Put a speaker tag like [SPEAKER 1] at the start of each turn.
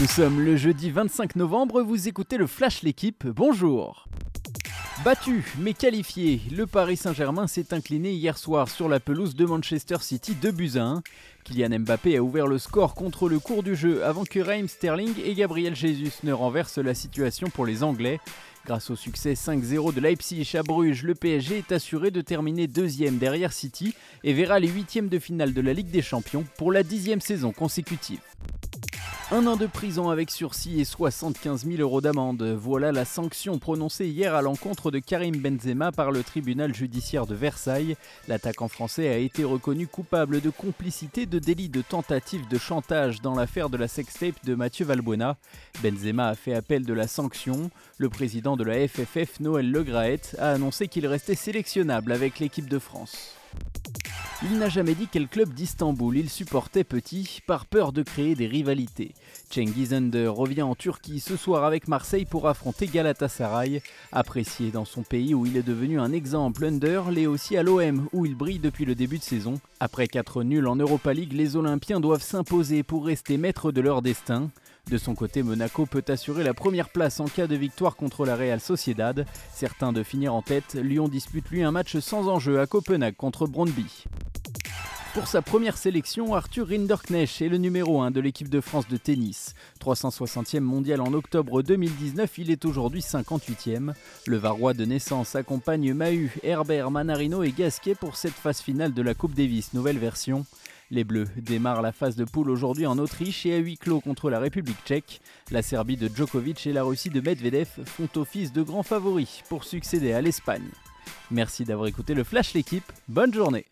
[SPEAKER 1] Nous sommes le jeudi 25 novembre, vous écoutez le Flash L'équipe, bonjour Battu mais qualifié, le Paris Saint-Germain s'est incliné hier soir sur la pelouse de Manchester City de buts à 1. Kylian Mbappé a ouvert le score contre le cours du jeu avant que Raheem Sterling et Gabriel Jesus ne renversent la situation pour les Anglais. Grâce au succès 5-0 de Leipzig à Bruges, le PSG est assuré de terminer deuxième derrière City et verra les huitièmes de finale de la Ligue des Champions pour la dixième saison consécutive. Un an de prison avec sursis et 75 000 euros d'amende. Voilà la sanction prononcée hier à l'encontre de Karim Benzema par le tribunal judiciaire de Versailles. L'attaquant français a été reconnu coupable de complicité de délit de tentative de chantage dans l'affaire de la sextape de Mathieu Valbuena. Benzema a fait appel de la sanction. Le président de la FFF, Noël Legraet, a annoncé qu'il restait sélectionnable avec l'équipe de France. Il n'a jamais dit quel club d'Istanbul il supportait petit, par peur de créer des rivalités. Cengiz Under revient en Turquie ce soir avec Marseille pour affronter Galatasaray. Apprécié dans son pays où il est devenu un exemple Under, l'est aussi à l'OM où il brille depuis le début de saison. Après 4 nuls en Europa League, les Olympiens doivent s'imposer pour rester maîtres de leur destin. De son côté, Monaco peut assurer la première place en cas de victoire contre la Real Sociedad. Certains de finir en tête, Lyon dispute lui un match sans enjeu à Copenhague contre Brondby. Pour sa première sélection, Arthur Rinderknecht est le numéro 1 de l'équipe de France de tennis. 360e mondial en octobre 2019, il est aujourd'hui 58e. Le Varois de naissance accompagne Mahut, Herbert, Manarino et Gasquet pour cette phase finale de la Coupe Davis, nouvelle version. Les Bleus démarrent la phase de poule aujourd'hui en Autriche et à huis clos contre la République tchèque. La Serbie de Djokovic et la Russie de Medvedev font office de grands favoris pour succéder à l'Espagne. Merci d'avoir écouté le Flash l'équipe, bonne journée